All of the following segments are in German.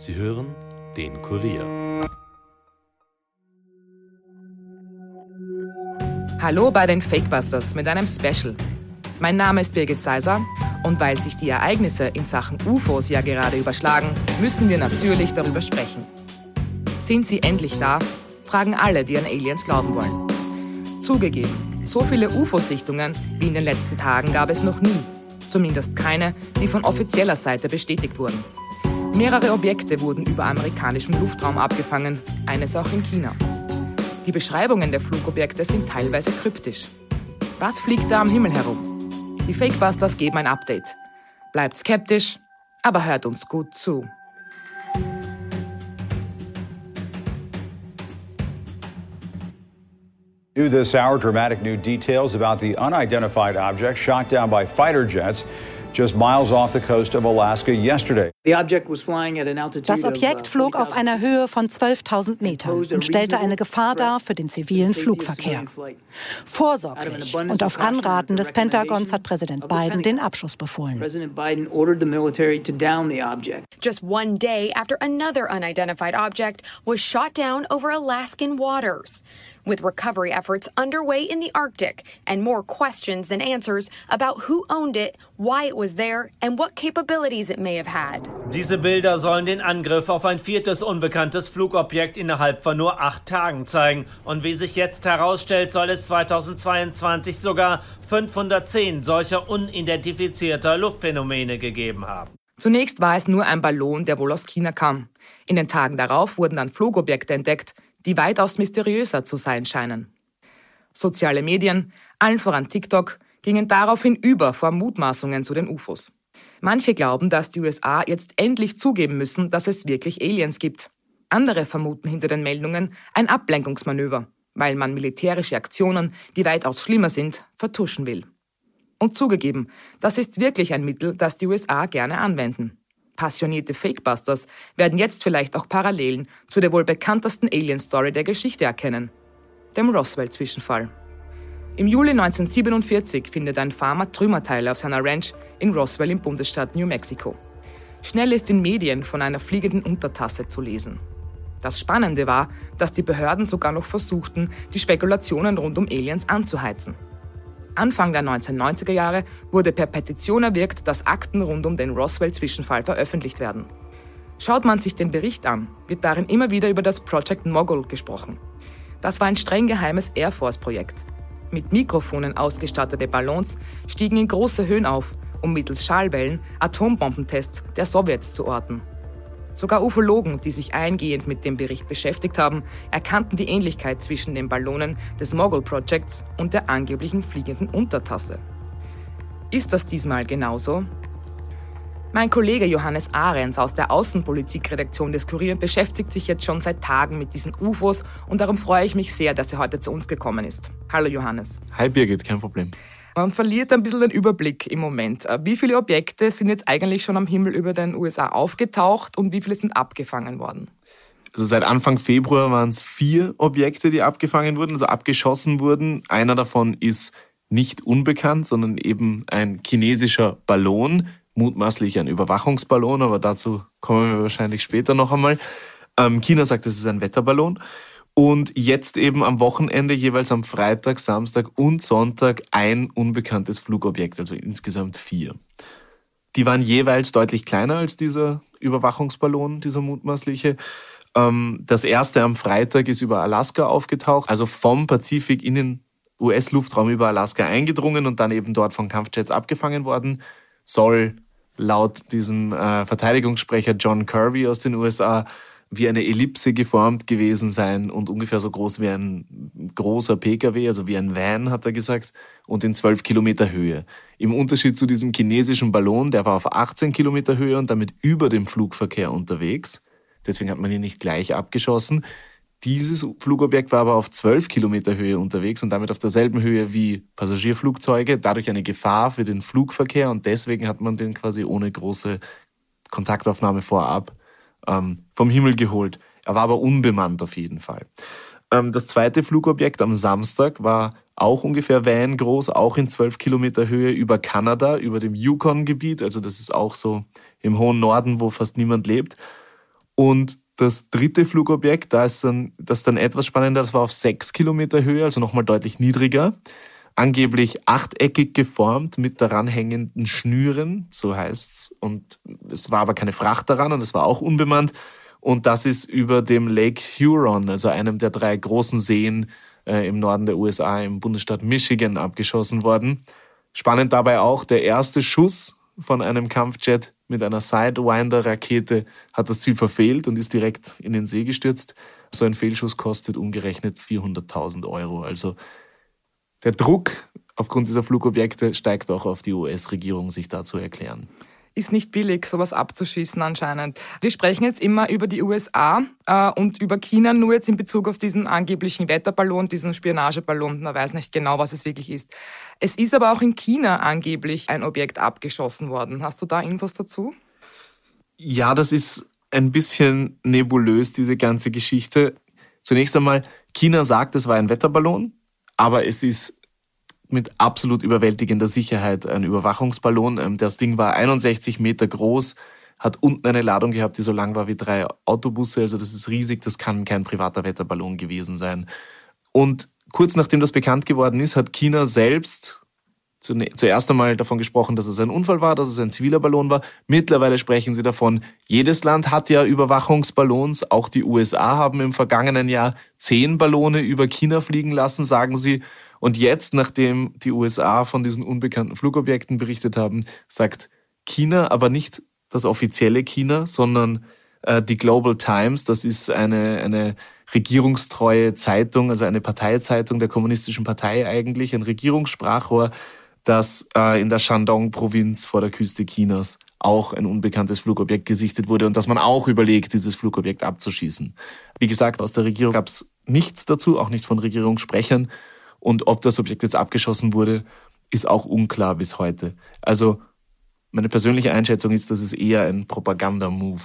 Sie hören den Kurier. Hallo bei den Fakebusters mit einem Special. Mein Name ist Birgit Seiser und weil sich die Ereignisse in Sachen UFOs ja gerade überschlagen, müssen wir natürlich darüber sprechen. Sind sie endlich da? fragen alle, die an Aliens glauben wollen. Zugegeben, so viele UFO-Sichtungen wie in den letzten Tagen gab es noch nie. Zumindest keine, die von offizieller Seite bestätigt wurden. Mehrere Objekte wurden über amerikanischem Luftraum abgefangen, eines auch in China. Die Beschreibungen der Flugobjekte sind teilweise kryptisch. Was fliegt da am Himmel herum? Die Fakebusters geben ein Update. Bleibt skeptisch, aber hört uns gut zu. New this hour, dramatic new details about the unidentified object shot down by fighter jets just miles off the coast of Alaska yesterday. Das Objekt uh, flog auf einer Höhe von 12.000 Metern und stellte eine Gefahr dar für den zivilen Flugverkehr. Vorsorglich und auf Anraten des Pentagons hat Präsident Biden den Abschuss befohlen. Just one day after another unidentified object was shot down over Alaskan waters. With recovery efforts underway in the Arctic and more questions than answers about who owned it, why it was there, and what capabilities it may have had. Diese Bilder sollen den Angriff auf ein viertes unbekanntes Flugobjekt innerhalb von nur acht Tagen zeigen. Und wie sich jetzt herausstellt, soll es 2022 sogar 510 solcher unidentifizierter Luftphänomene gegeben haben. Zunächst war es nur ein Ballon, der wohl aus China kam. In den Tagen darauf wurden dann Flugobjekte entdeckt, die weitaus mysteriöser zu sein scheinen. Soziale Medien, allen voran TikTok, gingen daraufhin über vor Mutmaßungen zu den UFOs. Manche glauben, dass die USA jetzt endlich zugeben müssen, dass es wirklich Aliens gibt. Andere vermuten hinter den Meldungen ein Ablenkungsmanöver, weil man militärische Aktionen, die weitaus schlimmer sind, vertuschen will. Und zugegeben, das ist wirklich ein Mittel, das die USA gerne anwenden. Passionierte Fakebusters werden jetzt vielleicht auch Parallelen zu der wohl bekanntesten Alien-Story der Geschichte erkennen, dem Roswell-Zwischenfall. Im Juli 1947 findet ein Farmer Trümmerteile auf seiner Ranch in Roswell im Bundesstaat New Mexico. Schnell ist in Medien von einer fliegenden Untertasse zu lesen. Das Spannende war, dass die Behörden sogar noch versuchten, die Spekulationen rund um Aliens anzuheizen. Anfang der 1990er Jahre wurde per Petition erwirkt, dass Akten rund um den Roswell-Zwischenfall veröffentlicht werden. Schaut man sich den Bericht an, wird darin immer wieder über das Project Mogul gesprochen. Das war ein streng geheimes Air Force-Projekt. Mit Mikrofonen ausgestattete Ballons stiegen in große Höhen auf, um mittels Schallwellen Atombombentests der Sowjets zu orten. Sogar Ufologen, die sich eingehend mit dem Bericht beschäftigt haben, erkannten die Ähnlichkeit zwischen den Ballonen des Mogul Projects und der angeblichen fliegenden Untertasse. Ist das diesmal genauso? Mein Kollege Johannes Ahrens aus der Außenpolitikredaktion des Kurier beschäftigt sich jetzt schon seit Tagen mit diesen UFOs und darum freue ich mich sehr, dass er heute zu uns gekommen ist. Hallo Johannes. Hi Birgit, kein Problem. Man verliert ein bisschen den Überblick im Moment. Äh, wie viele Objekte sind jetzt eigentlich schon am Himmel über den USA aufgetaucht und wie viele sind abgefangen worden? Also seit Anfang Februar waren es vier Objekte, die abgefangen wurden, also abgeschossen wurden. Einer davon ist nicht unbekannt, sondern eben ein chinesischer Ballon, mutmaßlich ein Überwachungsballon, aber dazu kommen wir wahrscheinlich später noch einmal. Ähm, China sagt, es ist ein Wetterballon. Und jetzt eben am Wochenende jeweils am Freitag, Samstag und Sonntag ein unbekanntes Flugobjekt, also insgesamt vier. Die waren jeweils deutlich kleiner als dieser Überwachungsballon, dieser mutmaßliche. Ähm, das erste am Freitag ist über Alaska aufgetaucht, also vom Pazifik in den US-Luftraum über Alaska eingedrungen und dann eben dort von Kampfjets abgefangen worden. Soll laut diesem äh, Verteidigungssprecher John Kirby aus den USA wie eine Ellipse geformt gewesen sein und ungefähr so groß wie ein großer Pkw, also wie ein Van, hat er gesagt, und in 12 Kilometer Höhe. Im Unterschied zu diesem chinesischen Ballon, der war auf 18 Kilometer Höhe und damit über dem Flugverkehr unterwegs. Deswegen hat man ihn nicht gleich abgeschossen. Dieses Flugobjekt war aber auf 12 Kilometer Höhe unterwegs und damit auf derselben Höhe wie Passagierflugzeuge, dadurch eine Gefahr für den Flugverkehr und deswegen hat man den quasi ohne große Kontaktaufnahme vorab ähm, vom Himmel geholt. Er war aber unbemannt auf jeden Fall. Ähm, das zweite Flugobjekt am Samstag war auch ungefähr Van groß, auch in 12 Kilometer Höhe über Kanada, über dem Yukon-Gebiet. Also das ist auch so im hohen Norden, wo fast niemand lebt. Und das dritte Flugobjekt, da ist dann, das ist dann etwas spannender, das war auf sechs Kilometer Höhe, also nochmal deutlich niedriger. Angeblich achteckig geformt mit daran hängenden Schnüren, so heißt's. Und es war aber keine Fracht daran und es war auch unbemannt. Und das ist über dem Lake Huron, also einem der drei großen Seen äh, im Norden der USA, im Bundesstaat Michigan, abgeschossen worden. Spannend dabei auch, der erste Schuss von einem Kampfjet mit einer Sidewinder-Rakete hat das Ziel verfehlt und ist direkt in den See gestürzt. So ein Fehlschuss kostet umgerechnet 400.000 Euro. Also der Druck aufgrund dieser Flugobjekte steigt auch auf die US-Regierung, sich da zu erklären ist nicht billig, sowas abzuschießen anscheinend. Wir sprechen jetzt immer über die USA äh, und über China, nur jetzt in Bezug auf diesen angeblichen Wetterballon, diesen Spionageballon. Man weiß nicht genau, was es wirklich ist. Es ist aber auch in China angeblich ein Objekt abgeschossen worden. Hast du da Infos dazu? Ja, das ist ein bisschen nebulös, diese ganze Geschichte. Zunächst einmal, China sagt, es war ein Wetterballon, aber es ist mit absolut überwältigender Sicherheit ein Überwachungsballon. Ähm, das Ding war 61 Meter groß, hat unten eine Ladung gehabt, die so lang war wie drei Autobusse. Also das ist riesig, das kann kein privater Wetterballon gewesen sein. Und kurz nachdem das bekannt geworden ist, hat China selbst zuerst einmal davon gesprochen, dass es ein Unfall war, dass es ein ziviler Ballon war. Mittlerweile sprechen sie davon, jedes Land hat ja Überwachungsballons. Auch die USA haben im vergangenen Jahr zehn Ballone über China fliegen lassen, sagen sie. Und jetzt, nachdem die USA von diesen unbekannten Flugobjekten berichtet haben, sagt China, aber nicht das offizielle China, sondern äh, die Global Times, das ist eine, eine regierungstreue Zeitung, also eine Parteizeitung der kommunistischen Partei eigentlich, ein Regierungssprachrohr, das äh, in der Shandong-Provinz vor der Küste Chinas auch ein unbekanntes Flugobjekt gesichtet wurde und dass man auch überlegt, dieses Flugobjekt abzuschießen. Wie gesagt, aus der Regierung gab es nichts dazu, auch nicht von Regierungssprechern. Und ob das Objekt jetzt abgeschossen wurde, ist auch unklar bis heute. Also meine persönliche Einschätzung ist, dass es eher ein Propaganda-Move.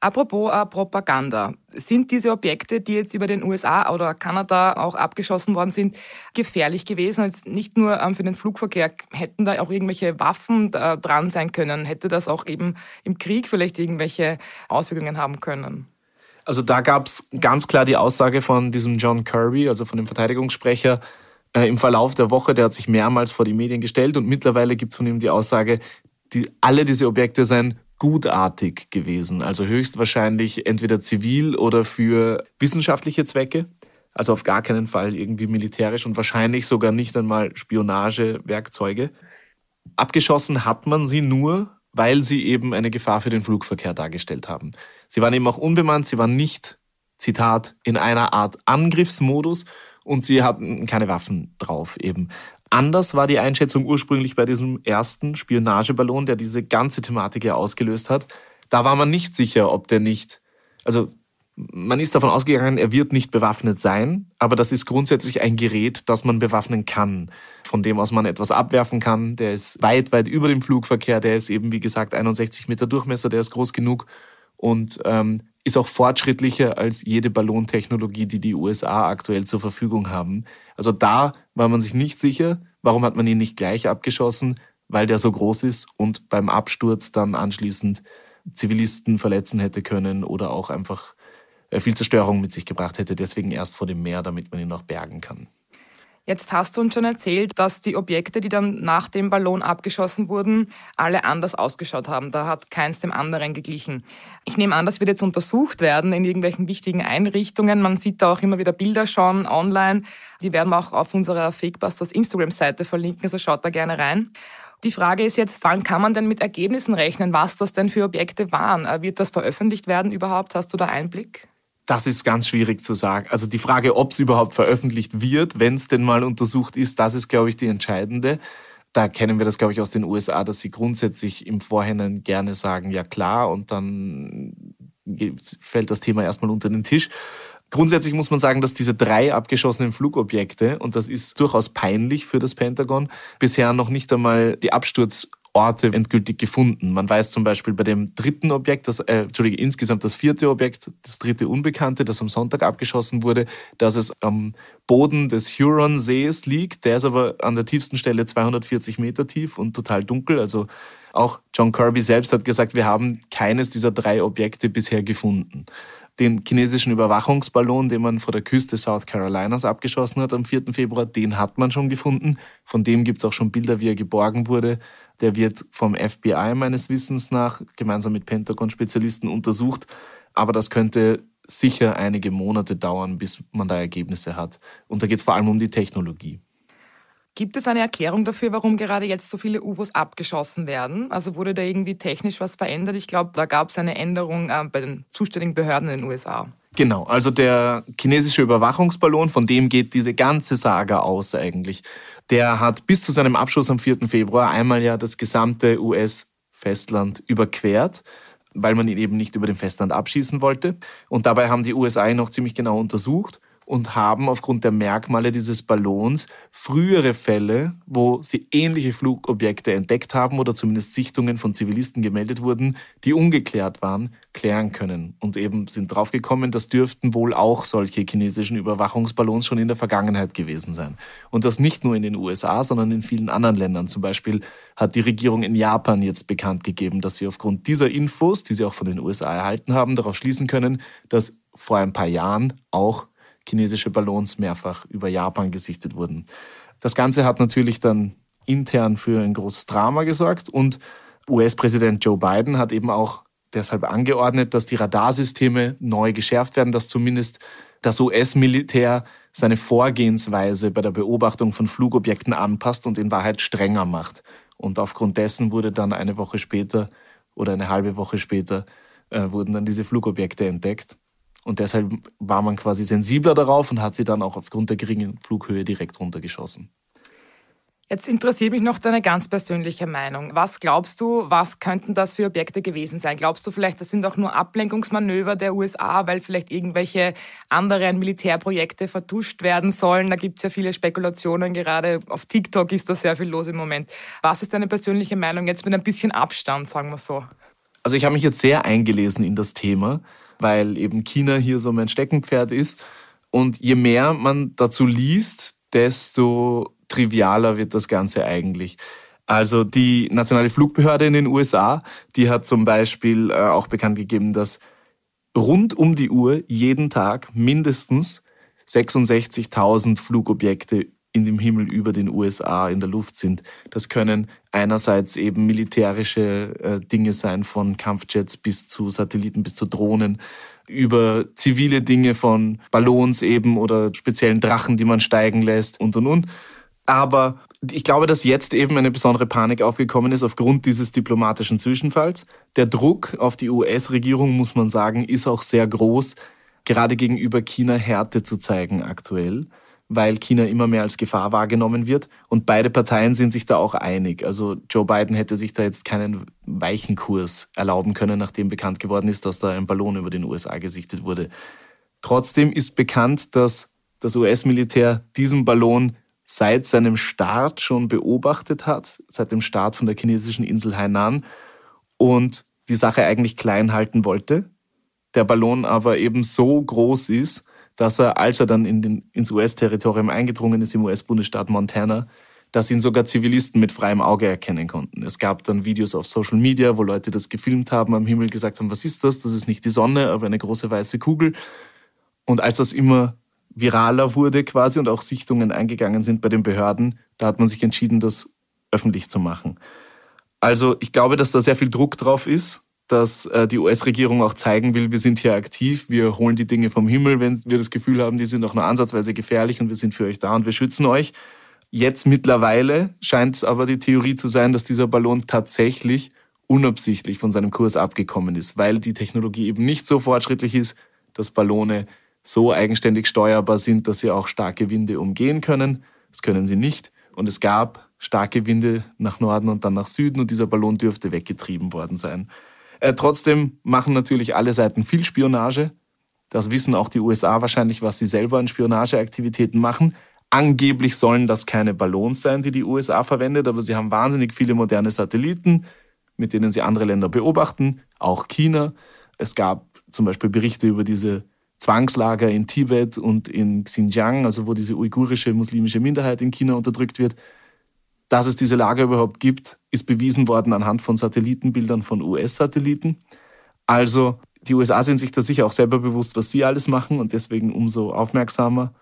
Apropos äh, Propaganda. Sind diese Objekte, die jetzt über den USA oder Kanada auch abgeschossen worden sind, gefährlich gewesen? Und nicht nur ähm, für den Flugverkehr. Hätten da auch irgendwelche Waffen äh, dran sein können? Hätte das auch eben im Krieg vielleicht irgendwelche Auswirkungen haben können? Also da gab es ganz klar die Aussage von diesem John Kirby, also von dem Verteidigungssprecher, äh, im Verlauf der Woche, der hat sich mehrmals vor die Medien gestellt und mittlerweile gibt es von ihm die Aussage, die, alle diese Objekte seien gutartig gewesen, also höchstwahrscheinlich entweder zivil oder für wissenschaftliche Zwecke, also auf gar keinen Fall irgendwie militärisch und wahrscheinlich sogar nicht einmal Spionagewerkzeuge. Abgeschossen hat man sie nur, weil sie eben eine Gefahr für den Flugverkehr dargestellt haben. Sie waren eben auch unbemannt, sie waren nicht, Zitat, in einer Art Angriffsmodus und sie hatten keine Waffen drauf eben. Anders war die Einschätzung ursprünglich bei diesem ersten Spionageballon, der diese ganze Thematik ja ausgelöst hat. Da war man nicht sicher, ob der nicht, also man ist davon ausgegangen, er wird nicht bewaffnet sein, aber das ist grundsätzlich ein Gerät, das man bewaffnen kann, von dem aus man etwas abwerfen kann. Der ist weit, weit über dem Flugverkehr, der ist eben, wie gesagt, 61 Meter Durchmesser, der ist groß genug und ähm, ist auch fortschrittlicher als jede Ballontechnologie, die die USA aktuell zur Verfügung haben. Also da war man sich nicht sicher, warum hat man ihn nicht gleich abgeschossen, weil der so groß ist und beim Absturz dann anschließend Zivilisten verletzen hätte können oder auch einfach äh, viel Zerstörung mit sich gebracht hätte, deswegen erst vor dem Meer, damit man ihn auch bergen kann. Jetzt hast du uns schon erzählt, dass die Objekte, die dann nach dem Ballon abgeschossen wurden, alle anders ausgeschaut haben. Da hat keins dem anderen geglichen. Ich nehme an, das wird jetzt untersucht werden in irgendwelchen wichtigen Einrichtungen. Man sieht da auch immer wieder Bilder schon online. Die werden wir auch auf unserer Fakebusters Instagram-Seite verlinken, also schaut da gerne rein. Die Frage ist jetzt, wann kann man denn mit Ergebnissen rechnen, was das denn für Objekte waren? Wird das veröffentlicht werden überhaupt? Hast du da Einblick? Das ist ganz schwierig zu sagen. Also die Frage, ob es überhaupt veröffentlicht wird, wenn es denn mal untersucht ist, das ist, glaube ich, die entscheidende. Da kennen wir das, glaube ich, aus den USA, dass sie grundsätzlich im Vorhinein gerne sagen, ja klar, und dann fällt das Thema erstmal unter den Tisch. Grundsätzlich muss man sagen, dass diese drei abgeschossenen Flugobjekte, und das ist durchaus peinlich für das Pentagon, bisher noch nicht einmal die Absturz Orte endgültig gefunden. Man weiß zum Beispiel bei dem dritten Objekt, das, äh, Entschuldige, insgesamt das vierte Objekt, das dritte Unbekannte, das am Sonntag abgeschossen wurde, dass es am Boden des Huron-Sees liegt. Der ist aber an der tiefsten Stelle 240 Meter tief und total dunkel. Also auch John Kirby selbst hat gesagt, wir haben keines dieser drei Objekte bisher gefunden den chinesischen Überwachungsballon, den man vor der Küste South Carolinas abgeschossen hat am 4. Februar, den hat man schon gefunden. Von dem gibt es auch schon Bilder, wie er geborgen wurde. Der wird vom FBI meines Wissens nach gemeinsam mit Pentagon-Spezialisten untersucht. Aber das könnte sicher einige Monate dauern, bis man da Ergebnisse hat. Und da geht es vor allem um die Technologie. Gibt es eine Erklärung dafür, warum gerade jetzt so viele UFOs abgeschossen werden? Also wurde da irgendwie technisch was verändert? Ich glaube, da gab es eine Änderung äh, bei den zuständigen Behörden in den USA. Genau, also der chinesische Überwachungsballon, von dem geht diese ganze Saga aus eigentlich. Der hat bis zu seinem Abschuss am 4. Februar einmal ja das gesamte US-Festland überquert weil man ihn eben nicht über dem Festland abschießen wollte. Und dabei haben die USA ihn noch ziemlich genau untersucht und haben aufgrund der Merkmale dieses Ballons frühere Fälle, wo sie ähnliche Flugobjekte entdeckt haben oder zumindest Sichtungen von Zivilisten gemeldet wurden, die ungeklärt waren, klären können. Und eben sind draufgekommen, das dürften wohl auch solche chinesischen Überwachungsballons schon in der Vergangenheit gewesen sein. Und das nicht nur in den USA, sondern in vielen anderen Ländern. Zum Beispiel hat die Regierung in Japan jetzt bekannt gegeben, dass sie aufgrund dieser Infos, die sie auch von den USA erhalten haben, darauf schließen können, dass vor ein paar Jahren auch chinesische Ballons mehrfach über Japan gesichtet wurden. Das Ganze hat natürlich dann intern für ein großes Drama gesorgt und US-Präsident Joe Biden hat eben auch deshalb angeordnet, dass die Radarsysteme neu geschärft werden, dass zumindest das US-Militär seine Vorgehensweise bei der Beobachtung von Flugobjekten anpasst und in Wahrheit strenger macht. Und aufgrund dessen wurde dann eine Woche später oder eine halbe Woche später äh, wurden dann diese Flugobjekte entdeckt. Und deshalb war man quasi sensibler darauf und hat sie dann auch aufgrund der geringen Flughöhe direkt runtergeschossen. Jetzt interessiert mich noch deine ganz persönliche Meinung. Was glaubst du, was könnten das für Objekte gewesen sein? Glaubst du vielleicht, das sind auch nur Ablenkungsmanöver der USA, weil vielleicht irgendwelche anderen Militärprojekte vertuscht werden sollen? Da gibt es ja viele Spekulationen, gerade auf TikTok ist da sehr viel los im Moment. Was ist deine persönliche Meinung jetzt mit ein bisschen Abstand, sagen wir so? Also ich habe mich jetzt sehr eingelesen in das Thema weil eben China hier so mein Steckenpferd ist. Und je mehr man dazu liest, desto trivialer wird das Ganze eigentlich. Also die nationale Flugbehörde in den USA, die hat zum Beispiel äh, auch bekannt gegeben, dass rund um die Uhr jeden Tag mindestens 66.000 Flugobjekte in dem Himmel über den USA in der Luft sind. Das können einerseits eben militärische äh, Dinge sein, von Kampfjets bis zu Satelliten bis zu Drohnen, über zivile Dinge von Ballons eben oder speziellen Drachen, die man steigen lässt und und und. Aber ich glaube, dass jetzt eben eine besondere Panik aufgekommen ist aufgrund dieses diplomatischen Zwischenfalls. Der Druck auf die US-Regierung, muss man sagen, ist auch sehr groß, gerade gegenüber China Härte zu zeigen aktuell weil China immer mehr als Gefahr wahrgenommen wird. Und beide Parteien sind sich da auch einig. Also Joe Biden hätte sich da jetzt keinen weichen Kurs erlauben können, nachdem bekannt geworden ist, dass da ein Ballon über den USA gesichtet wurde. Trotzdem ist bekannt, dass das US-Militär diesen Ballon seit seinem Start schon beobachtet hat, seit dem Start von der chinesischen Insel Hainan und die Sache eigentlich klein halten wollte. Der Ballon aber eben so groß ist, dass er, als er dann in den, ins US-Territorium eingedrungen ist, im US-Bundesstaat Montana, dass ihn sogar Zivilisten mit freiem Auge erkennen konnten. Es gab dann Videos auf Social Media, wo Leute das gefilmt haben, am Himmel gesagt haben, was ist das? Das ist nicht die Sonne, aber eine große weiße Kugel. Und als das immer viraler wurde quasi und auch Sichtungen eingegangen sind bei den Behörden, da hat man sich entschieden, das öffentlich zu machen. Also ich glaube, dass da sehr viel Druck drauf ist dass äh, die US-Regierung auch zeigen will, wir sind hier aktiv, wir holen die Dinge vom Himmel, wenn wir das Gefühl haben, die sind auch nur ansatzweise gefährlich und wir sind für euch da und wir schützen euch. Jetzt mittlerweile scheint es aber die Theorie zu sein, dass dieser Ballon tatsächlich unabsichtlich von seinem Kurs abgekommen ist, weil die Technologie eben nicht so fortschrittlich ist, dass Ballone so eigenständig steuerbar sind, dass sie auch starke Winde umgehen können. Das können sie nicht. Und es gab starke Winde nach Norden und dann nach Süden und dieser Ballon dürfte weggetrieben worden sein. Äh, trotzdem machen natürlich alle Seiten viel Spionage. Das wissen auch die USA wahrscheinlich, was sie selber an Spionageaktivitäten machen. Angeblich sollen das keine Ballons sein, die die USA verwendet, aber sie haben wahnsinnig viele moderne Satelliten, mit denen sie andere Länder beobachten, auch China. Es gab zum Beispiel Berichte über diese Zwangslager in Tibet und in Xinjiang, also wo diese uigurische muslimische Minderheit in China unterdrückt wird. Dass es diese Lager überhaupt gibt, ist bewiesen worden anhand von Satellitenbildern von US-Satelliten. Also die USA sind sich da sicher auch selber bewusst, was sie alles machen und deswegen umso aufmerksamer.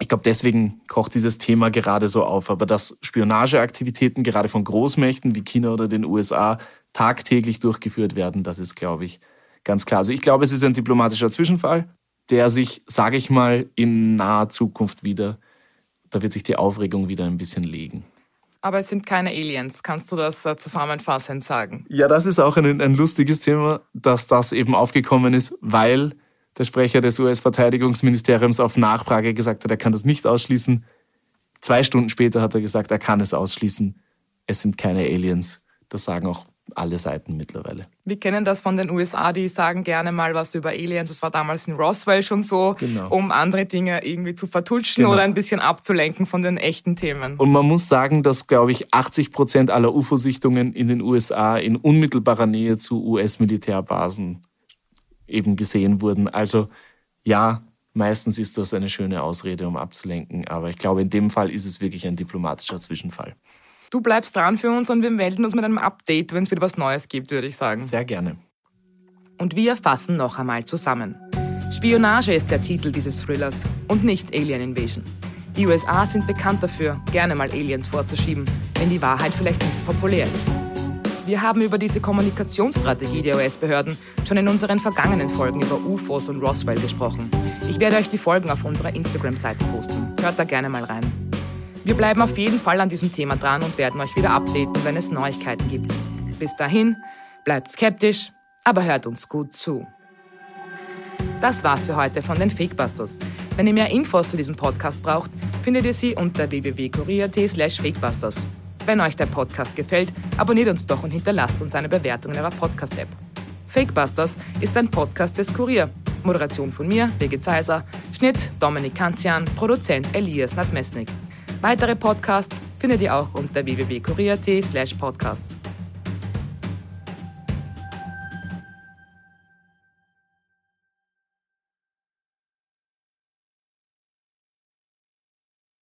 Ich glaube, deswegen kocht dieses Thema gerade so auf. Aber dass Spionageaktivitäten gerade von Großmächten wie China oder den USA tagtäglich durchgeführt werden, das ist, glaube ich, ganz klar. Also ich glaube, es ist ein diplomatischer Zwischenfall, der sich, sage ich mal, in naher Zukunft wieder, da wird sich die Aufregung wieder ein bisschen legen. Aber es sind keine Aliens. Kannst du das äh, zusammenfassend sagen? Ja, das ist auch ein, ein lustiges Thema, dass das eben aufgekommen ist, weil der Sprecher des US-Verteidigungsministeriums auf Nachfrage gesagt hat, er kann das nicht ausschließen. Zwei Stunden später hat er gesagt, er kann es ausschließen. Es sind keine Aliens. Das sagen auch alle Seiten mittlerweile. Wir kennen das von den USA, die sagen gerne mal was über Aliens. Das war damals in Roswell schon so, genau. um andere Dinge irgendwie zu vertutschen genau. oder ein bisschen abzulenken von den echten Themen. Und man muss sagen, dass, glaube ich, 80 Prozent aller UFO-Sichtungen in den USA in unmittelbarer Nähe zu US-Militärbasen eben gesehen wurden. Also ja, meistens ist das eine schöne Ausrede, um abzulenken, aber ich glaube, in dem Fall ist es wirklich ein diplomatischer Zwischenfall. Du bleibst dran für uns und wir melden uns mit einem Update, wenn es wieder was Neues gibt, würde ich sagen. Sehr gerne. Und wir fassen noch einmal zusammen. Spionage ist der Titel dieses Thrillers und nicht Alien Invasion. Die USA sind bekannt dafür, gerne mal Aliens vorzuschieben, wenn die Wahrheit vielleicht nicht populär ist. Wir haben über diese Kommunikationsstrategie der US-Behörden schon in unseren vergangenen Folgen über UFOs und Roswell gesprochen. Ich werde euch die Folgen auf unserer Instagram-Seite posten. Hört da gerne mal rein. Wir bleiben auf jeden Fall an diesem Thema dran und werden euch wieder updaten, wenn es Neuigkeiten gibt. Bis dahin, bleibt skeptisch, aber hört uns gut zu. Das war's für heute von den Fakebusters. Wenn ihr mehr Infos zu diesem Podcast braucht, findet ihr sie unter www.kurier.t/fakebusters. Wenn euch der Podcast gefällt, abonniert uns doch und hinterlasst uns eine Bewertung in eurer Podcast-App. Fakebusters ist ein Podcast des Kurier. Moderation von mir, Birgit Zeiser, Schnitt Dominik Kanzian, Produzent Elias Nadmesnik. Weitere Podcasts findet ihr auch unter www.kurier.at podcasts.